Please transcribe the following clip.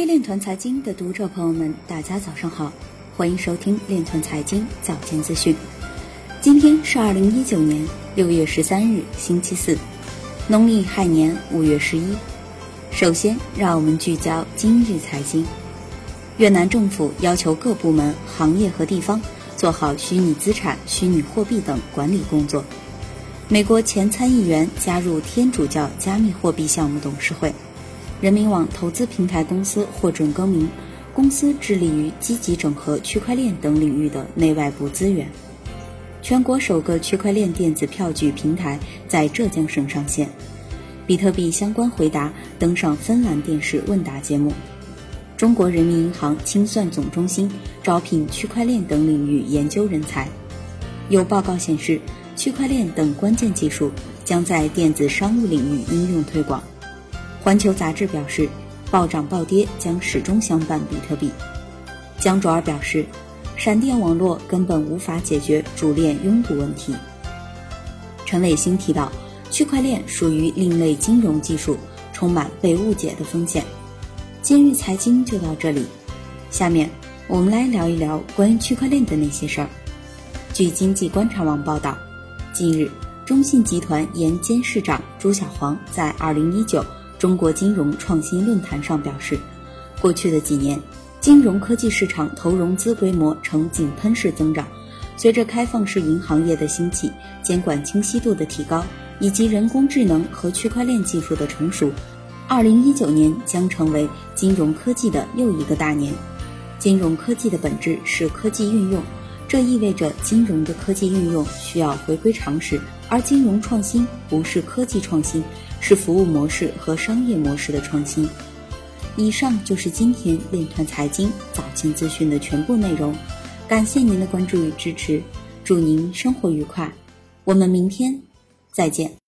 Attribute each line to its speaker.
Speaker 1: 位链团财经的读者朋友们，大家早上好，欢迎收听链团财经早间资讯。今天是二零一九年六月十三日，星期四，农历亥年五月十一。首先，让我们聚焦今日财经。越南政府要求各部门、行业和地方做好虚拟资产、虚拟货币等管理工作。美国前参议员加入天主教加密货币项目董事会。人民网投资平台公司获准更名，公司致力于积极整合区块链等领域的内外部资源。全国首个区块链电子票据平台在浙江省上线。比特币相关回答登上芬兰电视问答节目。中国人民银行清算总中心招聘区块链等领域研究人才。有报告显示，区块链等关键技术将在电子商务领域应用推广。环球杂志表示，暴涨暴跌将始终相伴比特币。江卓尔表示，闪电网络根本无法解决主链拥堵问题。陈伟星提到，区块链属于另类金融技术，充满被误解的风险。今日财经就到这里，下面我们来聊一聊关于区块链的那些事儿。据经济观察网报道，近日，中信集团原监事长朱小黄在二零一九。中国金融创新论坛上表示，过去的几年，金融科技市场投融资规模呈井喷式增长。随着开放式银行业的兴起、监管清晰度的提高，以及人工智能和区块链技术的成熟，二零一九年将成为金融科技的又一个大年。金融科技的本质是科技运用，这意味着金融的科技运用需要回归常识，而金融创新不是科技创新。是服务模式和商业模式的创新。以上就是今天链团财经早间资讯的全部内容，感谢您的关注与支持，祝您生活愉快，我们明天再见。